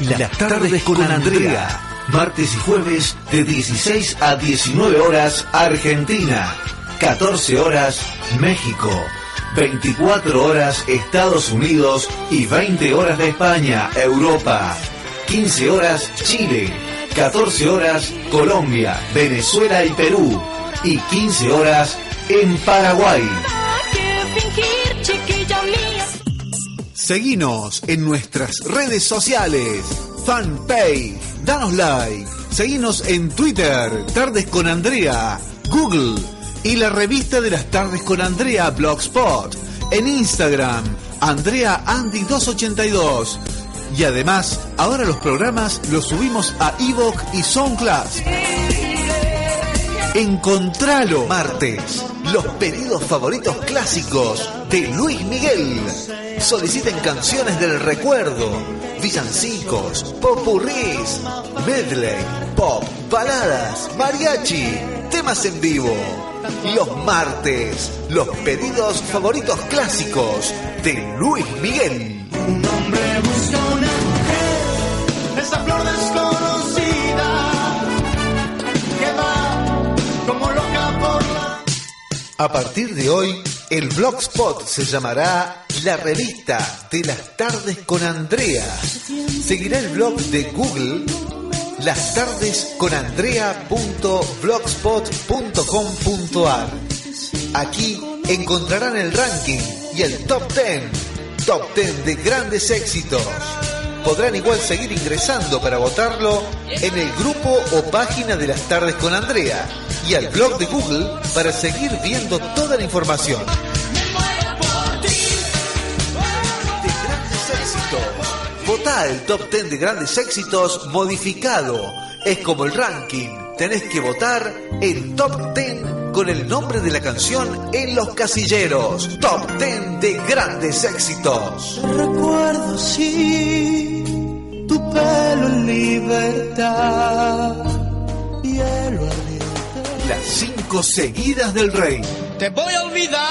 Las tardes con Andrea. Martes y jueves de 16 a 19 horas Argentina. 14 horas México. 24 horas Estados Unidos y 20 horas de España, Europa. 15 horas Chile. 14 horas Colombia, Venezuela y Perú. Y 15 horas en Paraguay. Seguinos en nuestras redes sociales. Fanpage, danos like. Seguinos en Twitter, Tardes con Andrea, Google y la revista de las Tardes con Andrea Blogspot. En Instagram, Andrea Andy 282. Y además, ahora los programas los subimos a Evoc y SoundCloud. Encontralo martes. Los pedidos favoritos clásicos de Luis Miguel. Soliciten canciones del recuerdo, villancicos, popurrís, medley, pop, baladas, mariachi, temas en vivo. Los martes, los pedidos favoritos clásicos de Luis Miguel. A partir de hoy, el Blogspot se llamará La Revista de las Tardes con Andrea. Seguirá el blog de Google lastardesconandrea.blogspot.com.ar. Aquí encontrarán el ranking y el top 10, top 10 de grandes éxitos. Podrán igual seguir ingresando para votarlo en el grupo o página de las tardes con Andrea y al blog de Google para seguir viendo toda la información. De grandes éxitos. Votá el top 10 de grandes éxitos modificado. Es como el ranking. Tenés que votar el top 10 con el nombre de la canción en los casilleros. Top 10 de grandes éxitos. Recuerdo sí tu pelo en libertad, hielo. Las cinco seguidas del rey. Te voy a olvidar.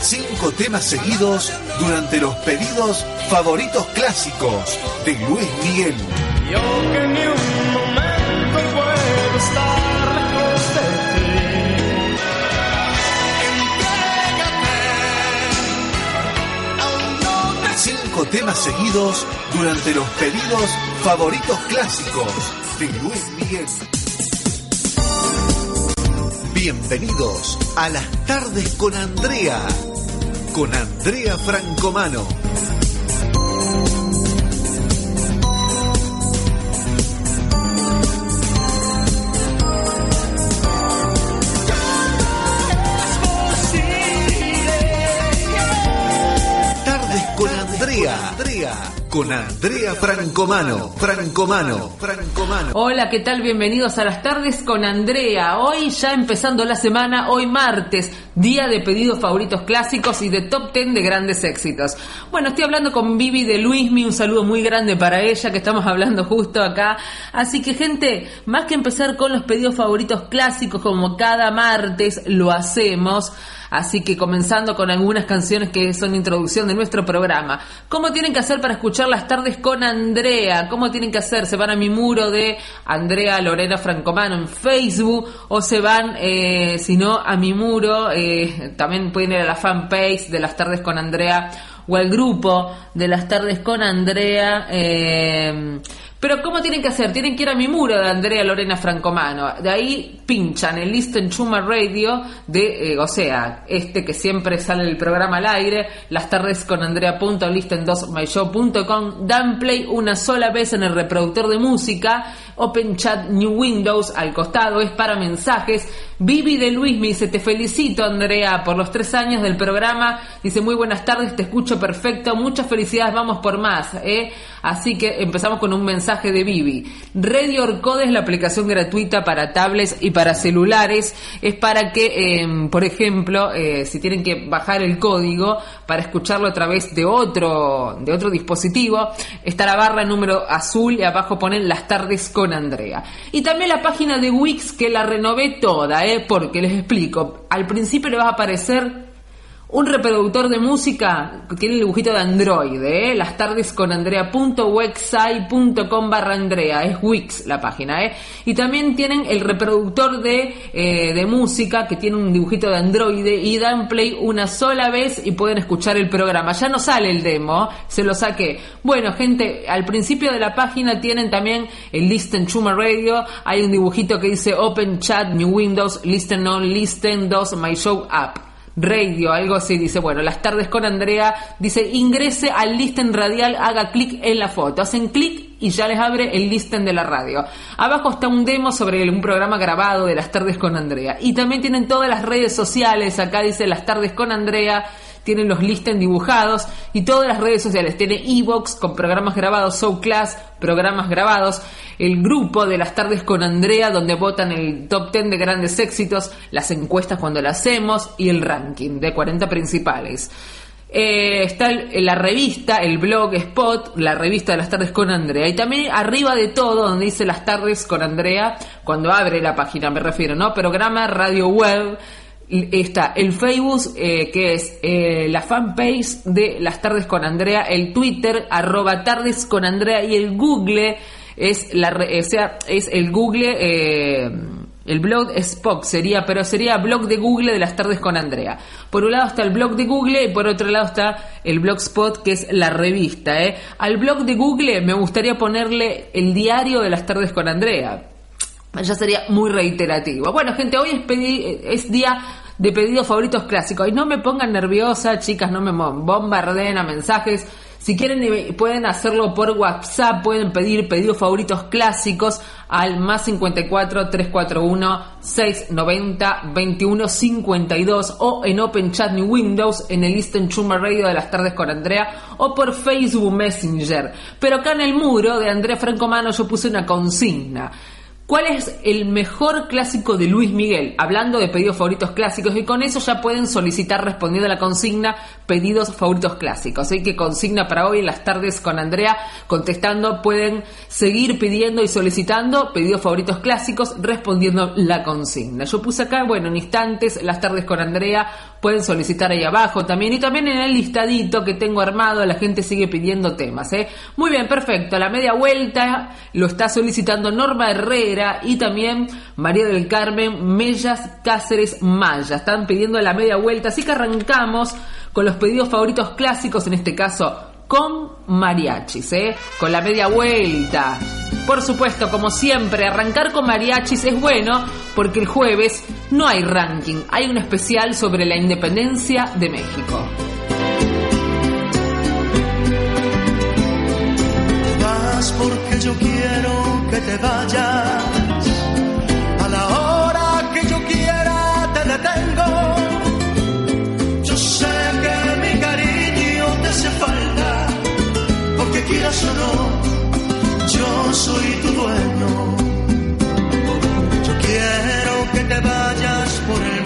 Cinco temas seguidos durante los pedidos favoritos clásicos de Luis Miguel. Yo que ni un momento puedo estar Temas seguidos durante los pedidos favoritos clásicos de Luis Miguel. Bienvenidos a las tardes con Andrea, con Andrea Francomano. Andrea, con Andrea Francomano, Francomano, Francomano. Hola, ¿qué tal? Bienvenidos a las tardes con Andrea. Hoy ya empezando la semana, hoy martes, día de pedidos favoritos clásicos y de top 10 de grandes éxitos. Bueno, estoy hablando con Vivi de Luismi, un saludo muy grande para ella que estamos hablando justo acá. Así que gente, más que empezar con los pedidos favoritos clásicos como cada martes lo hacemos, Así que comenzando con algunas canciones que son introducción de nuestro programa. ¿Cómo tienen que hacer para escuchar las tardes con Andrea? ¿Cómo tienen que hacer? ¿Se van a mi muro de Andrea Lorena Francomano en Facebook? ¿O se van, eh, si no, a mi muro? eh, también pueden ir a la fanpage de las tardes con Andrea o al grupo de las tardes con Andrea. eh, pero ¿cómo tienen que hacer? Tienen que ir a mi muro de Andrea Lorena Francomano. De ahí pinchan el Listen Chuma Radio de, eh, o sea, este que siempre sale el programa al aire, las tardes con Andrea.listen2myshow.com, dan play una sola vez en el reproductor de música Open Chat New Windows al costado es para mensajes. Vivi de Luis me dice, te felicito Andrea por los tres años del programa. Dice, muy buenas tardes, te escucho perfecto. Muchas felicidades, vamos por más. ¿eh? Así que empezamos con un mensaje de Vivi. Radio Orcode es la aplicación gratuita para tablets y para celulares. Es para que, em, por ejemplo, eh, si tienen que bajar el código para escucharlo a través de otro, de otro dispositivo, está la barra número azul y abajo ponen las tardes con Andrea. Y también la página de Wix que la renové toda, ¿eh? porque les explico. Al principio le va a aparecer un reproductor de música que tiene el dibujito de Android, ¿eh? Las tardes con Andrea.website.com barra Andrea, es Wix la página, ¿eh? Y también tienen el reproductor de, eh, de música que tiene un dibujito de Android y dan play una sola vez y pueden escuchar el programa. Ya no sale el demo, se lo saqué. Bueno, gente, al principio de la página tienen también el Listen Chuma Radio, hay un dibujito que dice Open Chat, New Windows, Listen On, Listen 2, My Show App radio, algo así, dice, bueno, las tardes con Andrea, dice, ingrese al listen radial, haga clic en la foto, hacen clic y ya les abre el listen de la radio. Abajo está un demo sobre un programa grabado de las tardes con Andrea. Y también tienen todas las redes sociales, acá dice las tardes con Andrea, tienen los listen dibujados y todas las redes sociales. Tiene Evox con programas grabados, Show Class, programas grabados, el grupo de las tardes con Andrea donde votan el top 10 de grandes éxitos, las encuestas cuando las hacemos y el ranking de 40 principales. Eh, está la revista, el blog Spot, la revista de las tardes con Andrea. Y también arriba de todo, donde dice las tardes con Andrea, cuando abre la página me refiero, ¿no? Programa Radio Web, está el Facebook, eh, que es eh, la fanpage de Las Tardes con Andrea, el Twitter, arroba Tardes con Andrea, y el Google es la o sea, es el Google, eh, el blog Spock sería, pero sería blog de Google de Las Tardes con Andrea. Por un lado está el blog de Google y por otro lado está el blogspot que es la revista. Al blog de Google me gustaría ponerle el diario de Las Tardes con Andrea ya sería muy reiterativo. Bueno, gente, hoy es, día de pedidos favoritos clásicos. Y no me pongan nerviosa, chicas, no me bombardeen a mensajes. Si quieren pueden hacerlo por WhatsApp, pueden pedir pedidos favoritos clásicos al más 54 341 690 21 52 o en Open Chat New Windows en el Eastern Chuma Radio de las tardes con Andrea o por Facebook Messenger. Pero acá en el muro de Andrea Franco Mano yo puse una consigna. ¿Cuál es el mejor clásico de Luis Miguel? Hablando de pedidos favoritos clásicos y con eso ya pueden solicitar respondiendo a la consigna pedidos favoritos clásicos. Así que consigna para hoy en las tardes con Andrea contestando pueden seguir pidiendo y solicitando pedidos favoritos clásicos respondiendo la consigna. Yo puse acá, bueno, en instantes las tardes con Andrea pueden solicitar ahí abajo también y también en el listadito que tengo armado la gente sigue pidiendo temas. ¿eh? Muy bien, perfecto. La media vuelta lo está solicitando Norma Herrera y también María del Carmen Mellas Cáceres Maya. Están pidiendo la media vuelta, así que arrancamos con los pedidos favoritos clásicos, en este caso con mariachis, ¿eh? con la media vuelta. Por supuesto, como siempre, arrancar con mariachis es bueno porque el jueves no hay ranking, hay un especial sobre la independencia de México. porque yo quiero que te vayas. Quieras o no, yo soy tu dueño. Yo quiero que te vayas por el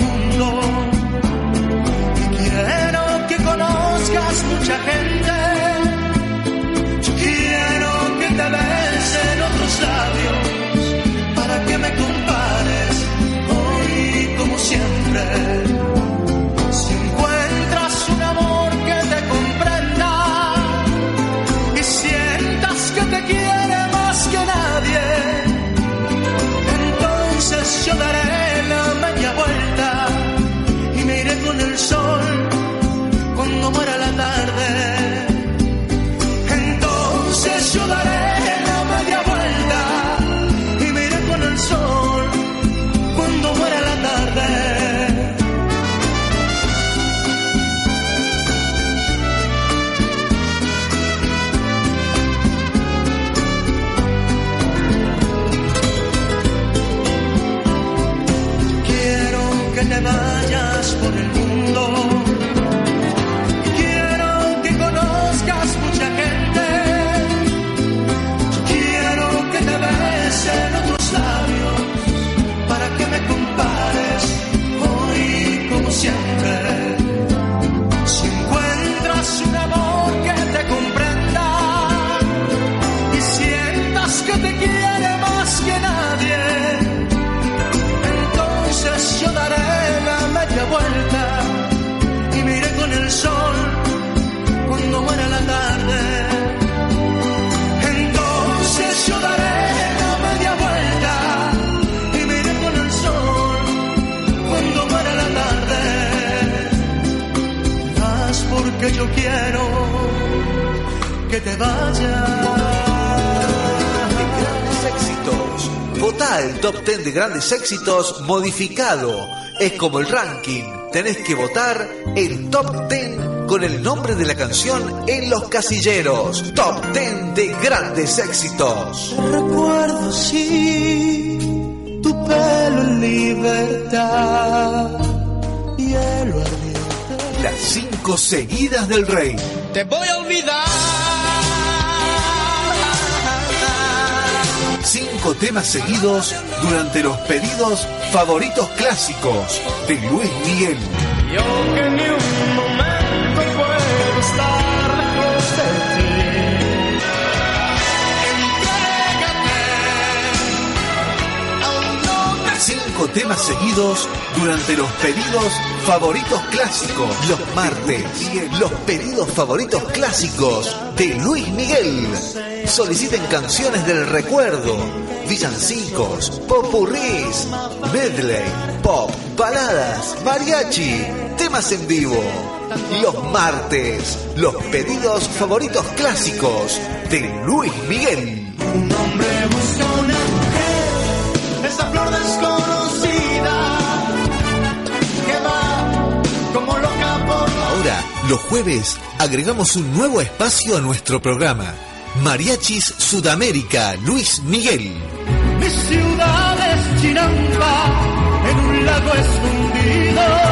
grandes éxitos modificado. Es como el ranking. Tenés que votar el top 10 con el nombre de la canción en los casilleros. Top 10 de grandes éxitos. Recuerdo sí tu pelo en libertad. Las cinco seguidas del rey. Te voy a olvidar. Cinco temas seguidos durante los pedidos favoritos clásicos de Luis Miguel. Y aunque ni un momento puedo estar lejos de ti, entrégate. Aún no te Cinco temas seguidos durante los pedidos favoritos clásicos. Los martes, los pedidos favoritos clásicos de Luis Miguel. Soliciten canciones del recuerdo, villancicos, popurrís, medley, pop, baladas, mariachi, temas en vivo. Los martes, los pedidos favoritos clásicos de Luis Miguel. Un hombre busca una mujer, esa flor desconocida que va como loca por Ahora, los jueves, agregamos un nuevo espacio a nuestro programa. Mariachis Sudamérica, Luis Miguel. Mi ciudad es Chinampa, en un lago escondido.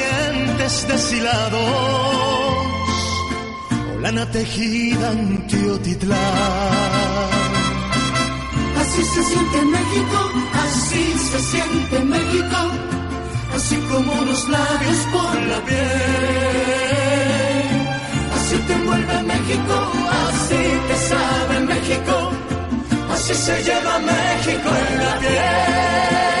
deshilados, o tejida en Teotitlán. Así se siente México, así se siente México, así como los labios por la piel. así te envuelve México, Así te sabe México, así se lleva México en la piel.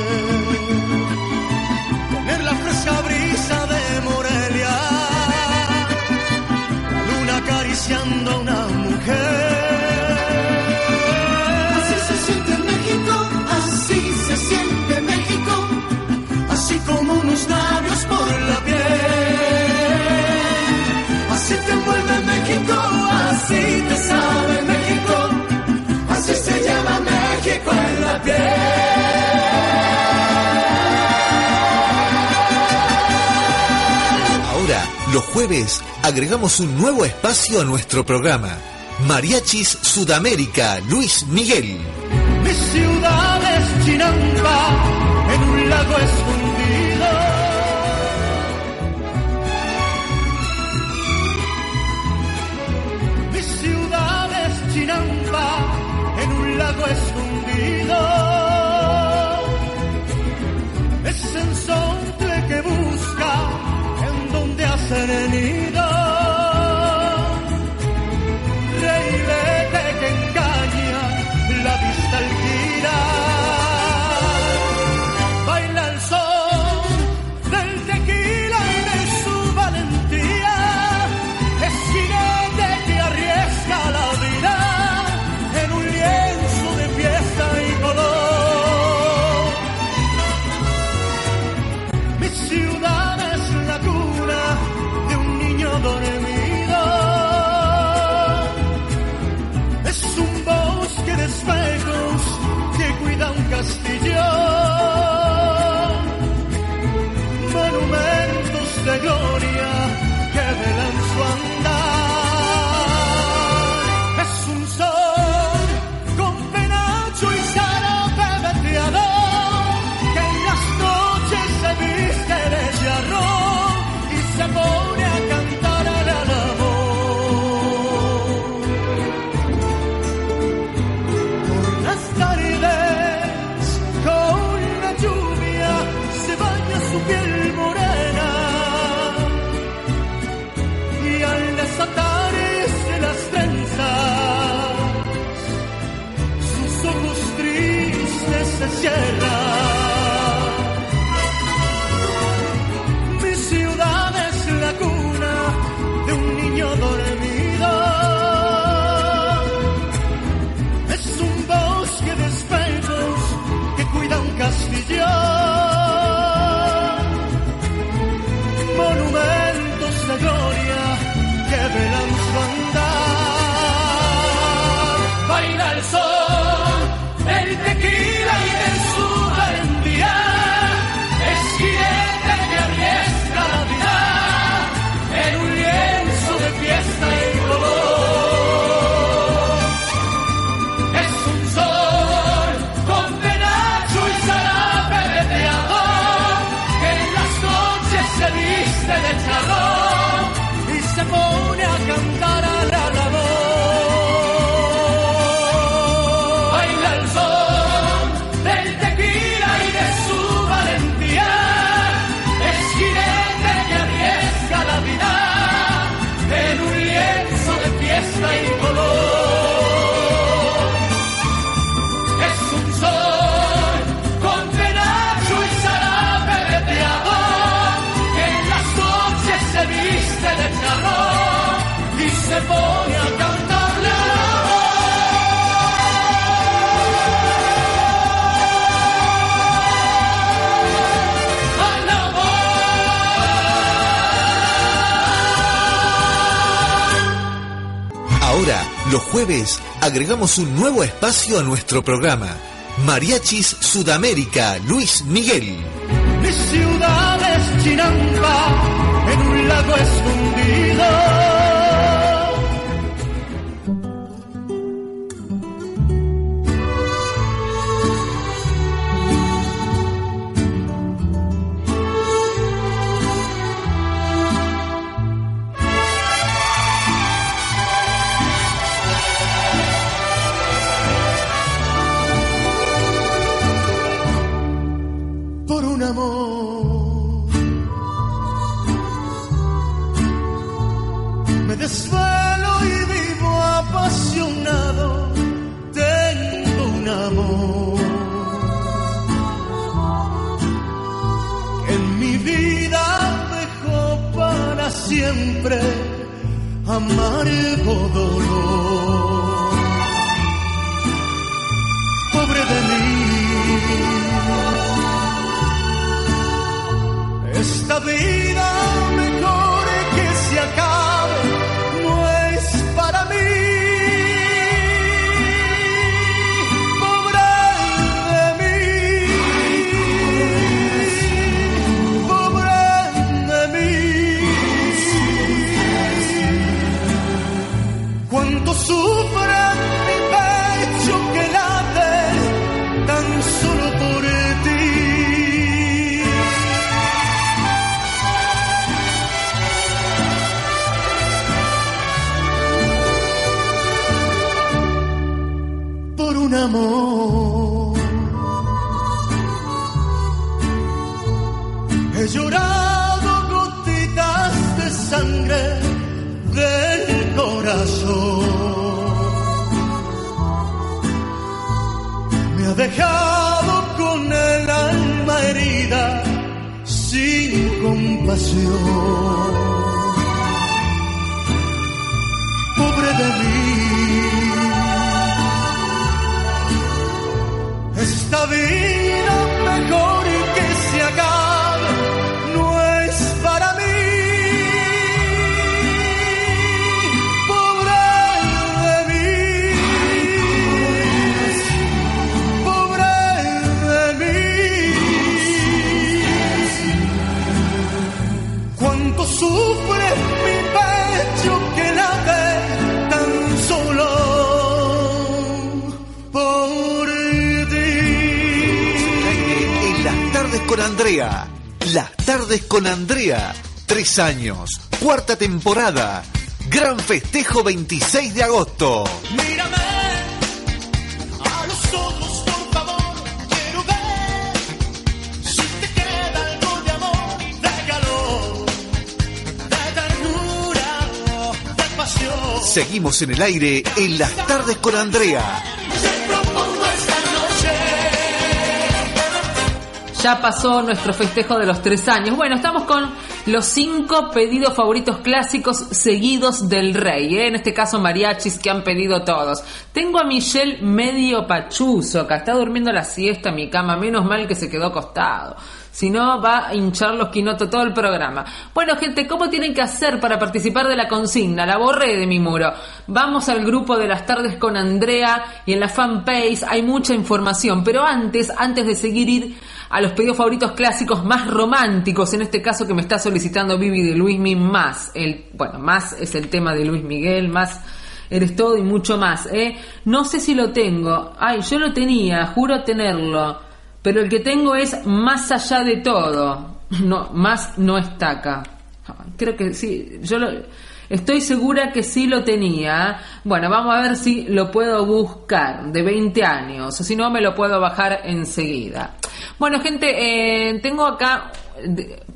jueves agregamos un nuevo espacio a nuestro programa. Mariachis Sudamérica, Luis Miguel. Mi ciudad es Chinampa, en un lago escondido. Mi ciudad es Chinampa, en un lago escondido. Es el sol que busca en donde hacer el Los jueves agregamos un nuevo espacio a nuestro programa. Mariachis Sudamérica, Luis Miguel. Mi ciudad es Chinampa, en un lago escondido. Me desvelo y vivo apasionado, tengo un amor. Que en mi vida dejó para siempre amargo be He llorado gotitas de sangre del corazón. Me ha dejado con el alma herida sin compasión. Pobre de mí. Esta con Andrea. Las tardes con Andrea. Tres años. Cuarta temporada. Gran festejo 26 de agosto. Mírame a los ojos, por favor, quiero ver si te queda algo de amor, de calor, de ternura, de pasión. Seguimos en el aire en las tardes con Andrea. Ya pasó nuestro festejo de los tres años. Bueno, estamos con los cinco pedidos favoritos clásicos seguidos del rey. ¿eh? En este caso, mariachis que han pedido todos. Tengo a Michelle medio pachuzo, acá está durmiendo la siesta en mi cama. Menos mal que se quedó acostado. Si no, va a hinchar los quinotos todo el programa. Bueno, gente, ¿cómo tienen que hacer para participar de la consigna? La borré de mi muro. Vamos al grupo de las tardes con Andrea y en la fanpage hay mucha información. Pero antes, antes de seguir ir a los pedidos favoritos clásicos más románticos, en este caso que me está solicitando Vivi de Luis Mi más. Bueno, más es el tema de Luis Miguel, más eres todo y mucho más. ¿eh? No sé si lo tengo. Ay, yo lo tenía, juro tenerlo. Pero el que tengo es más allá de todo. No, más no está acá. Creo que sí, yo lo, estoy segura que sí lo tenía. Bueno, vamos a ver si lo puedo buscar de 20 años, o si no me lo puedo bajar enseguida. Bueno, gente, eh, tengo acá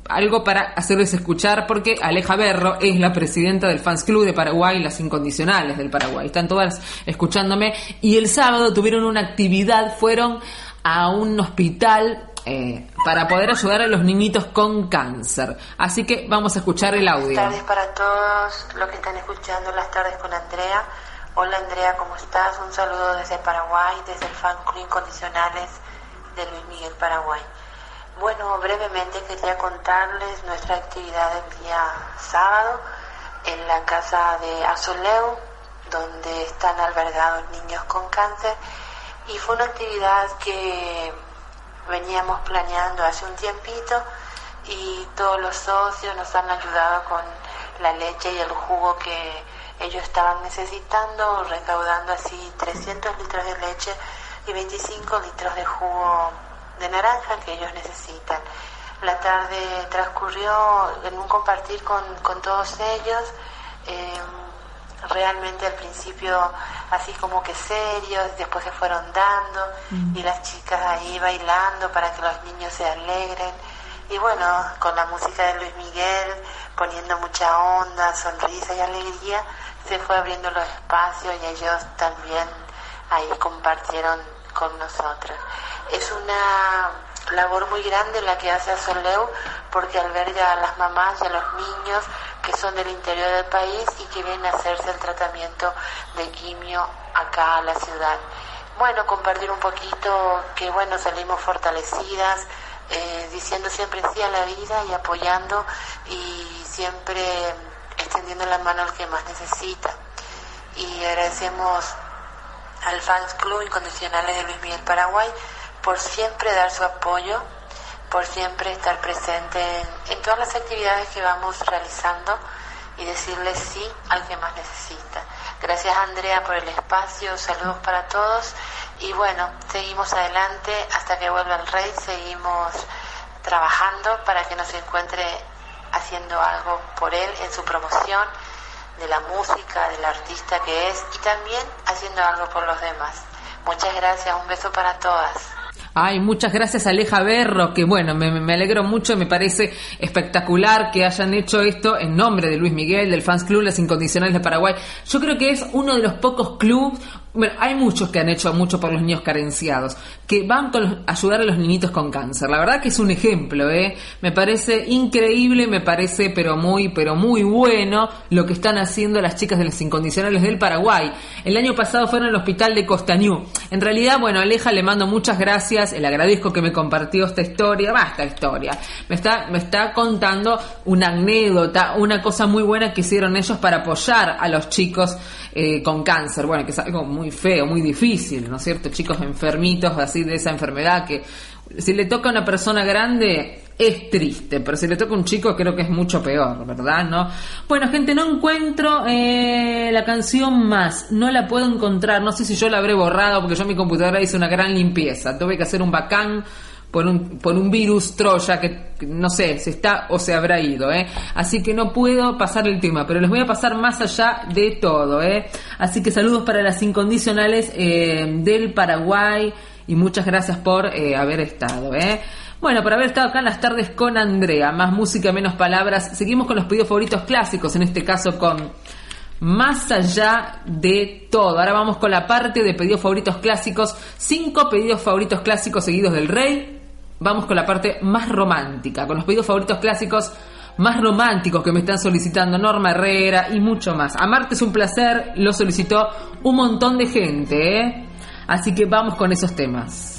algo para hacerles escuchar porque Aleja Berro es la presidenta del Fans Club de Paraguay, las incondicionales del Paraguay. Están todas escuchándome y el sábado tuvieron una actividad, fueron a un hospital eh, para poder ayudar a los niñitos con cáncer. Así que vamos a escuchar el audio. Buenas tardes para todos los que están escuchando las tardes con Andrea. Hola Andrea, ¿cómo estás? Un saludo desde Paraguay, desde el fan club Incondicionales de Luis Miguel Paraguay. Bueno, brevemente quería contarles nuestra actividad del día sábado en la casa de Azoleu, donde están albergados niños con cáncer. Y fue una actividad que veníamos planeando hace un tiempito y todos los socios nos han ayudado con la leche y el jugo que ellos estaban necesitando, recaudando así 300 litros de leche y 25 litros de jugo de naranja que ellos necesitan. La tarde transcurrió en un compartir con, con todos ellos. eh, realmente al principio así como que serios, después se fueron dando y las chicas ahí bailando para que los niños se alegren. Y bueno, con la música de Luis Miguel, poniendo mucha onda, sonrisa y alegría, se fue abriendo los espacios y ellos también ahí compartieron con nosotros. Es una labor muy grande la que hace Azoleu porque alberga a las mamás y a los niños que son del interior del país y que vienen a hacerse el tratamiento de quimio acá a la ciudad. Bueno, compartir un poquito que bueno, salimos fortalecidas, eh, diciendo siempre sí a la vida y apoyando y siempre extendiendo la mano al que más necesita. Y agradecemos al Fans Club Incondicionales de Luis Miguel Paraguay por siempre dar su apoyo, por siempre estar presente en, todas las actividades que vamos realizando y decirle sí al que más necesita. Gracias Andrea por el espacio, saludos para todos y bueno, seguimos adelante hasta que vuelva el rey, seguimos trabajando para que nos encuentre haciendo algo por él en su promoción de la música, del artista que es y también haciendo algo por los demás. Muchas gracias, un beso para todas. Ay, muchas gracias Aleja Berro, que bueno, me, me alegro mucho, me parece espectacular que hayan hecho esto en nombre de Luis Miguel, del Fans Club Las Incondicionales de Paraguay. Yo creo que es uno de los pocos clubes, bueno, hay muchos que han hecho mucho por los niños carenciados, que van con a ayudar a los niñitos con cáncer. La verdad que es un ejemplo, ¿eh? Me parece increíble, me parece pero muy, pero muy bueno lo que están haciendo las chicas de las incondicionales del Paraguay. El año pasado fueron al hospital de Costañú. En realidad, bueno, Aleja le mando muchas gracias, le agradezco que me compartió esta historia, basta historia. Me está, me está contando una anécdota, una cosa muy buena que hicieron ellos para apoyar a los chicos eh, con cáncer. Bueno, que es algo muy feo, muy difícil, ¿no es cierto? Chicos enfermitos así de esa enfermedad que si le toca a una persona grande es triste, pero si le toca a un chico creo que es mucho peor, ¿verdad? ¿No? Bueno, gente, no encuentro eh, la canción más, no la puedo encontrar, no sé si yo la habré borrado porque yo en mi computadora hice una gran limpieza, tuve que hacer un bacán por un, por un virus Troya que, no sé, se está o se habrá ido, ¿eh? Así que no puedo pasar el tema, pero les voy a pasar más allá de todo, ¿eh? Así que saludos para las incondicionales eh, del Paraguay y muchas gracias por eh, haber estado. Bueno, por haber estado acá en las tardes con Andrea, más música, menos palabras. Seguimos con los pedidos favoritos clásicos, en este caso con más allá de todo. Ahora vamos con la parte de pedidos favoritos clásicos. Cinco pedidos favoritos clásicos seguidos del rey. Vamos con la parte más romántica, con los pedidos favoritos clásicos más románticos que me están solicitando Norma Herrera y mucho más. Amarte es un placer, lo solicitó un montón de gente, ¿eh? Así que vamos con esos temas.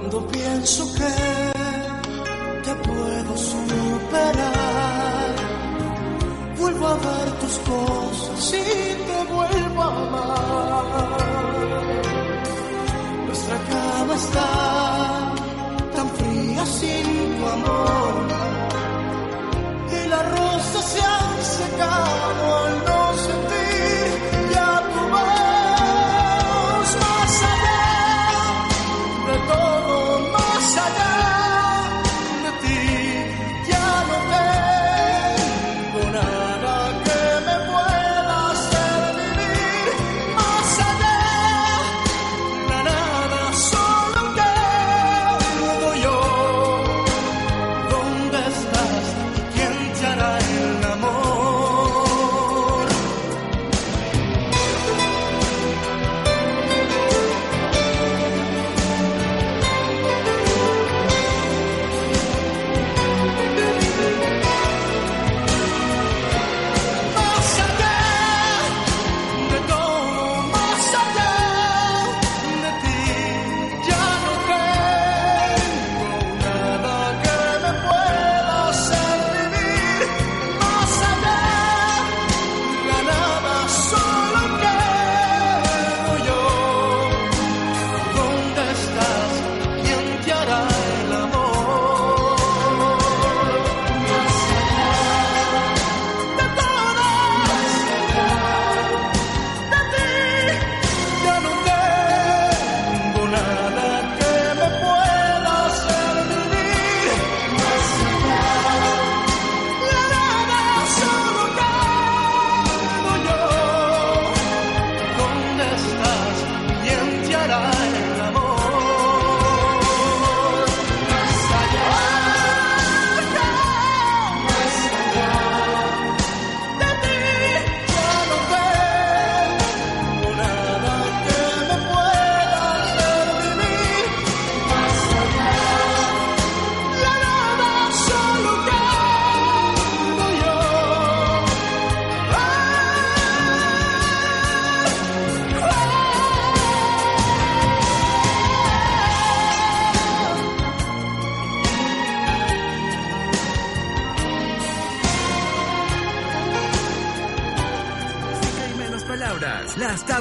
Cuando pienso que te puedo superar, vuelvo a ver tus cosas y te vuelvo a amar. Nuestra cama está tan fría sin tu amor y las rosas se han secado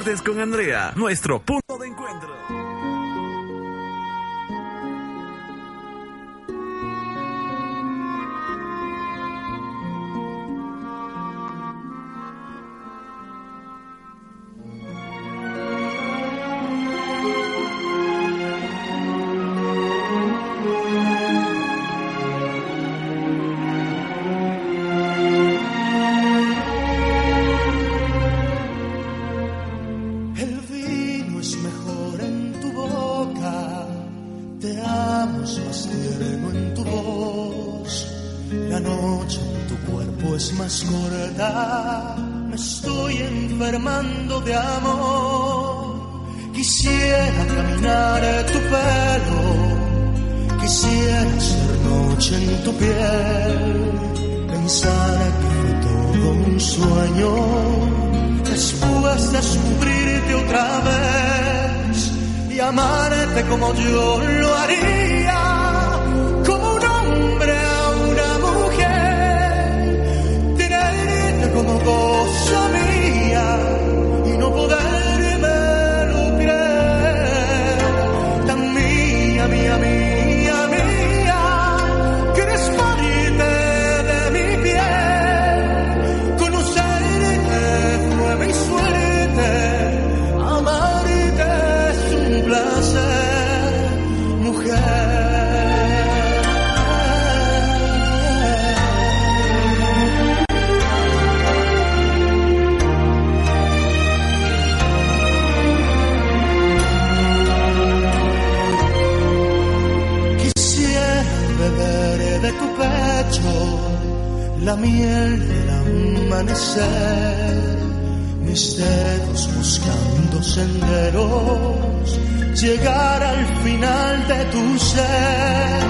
Con Andrea, nuestro punto de encuentro. La noche en tu cuerpo es más corta, me estoy enfermando de amor. Quisiera caminar tu pelo, quisiera ser noche en tu piel, pensar que todo un sueño. Después descubrirte otra vez y amarte como yo lo haría, la miel del amanecer, mis dedos buscando senderos, llegar al final de tu ser,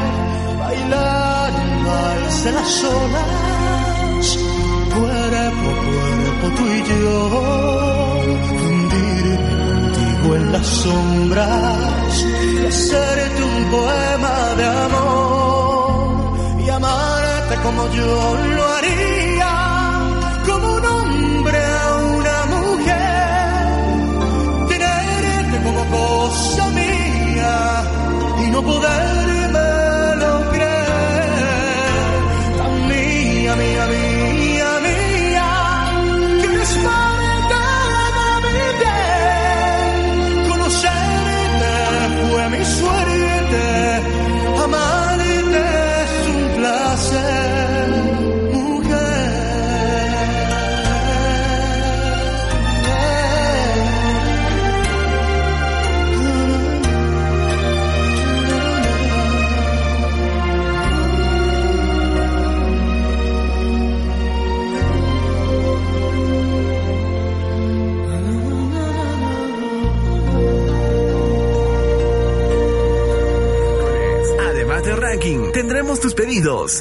bailar el vals de las olas, cuerpo cuerpo tú y yo, fundirme contigo en las sombras y hacerte un poema de amor como yo lo haría,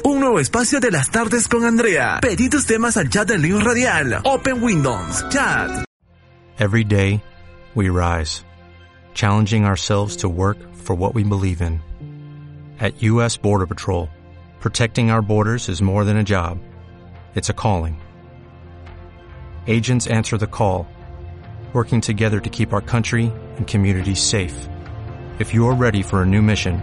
Un nuevo espacio de las tardes con Andrea. Pedí tus temas al chat del Radial. Open Windows. Chat. Every day, we rise, challenging ourselves to work for what we believe in. At U.S. Border Patrol, protecting our borders is more than a job, it's a calling. Agents answer the call, working together to keep our country and communities safe. If you're ready for a new mission,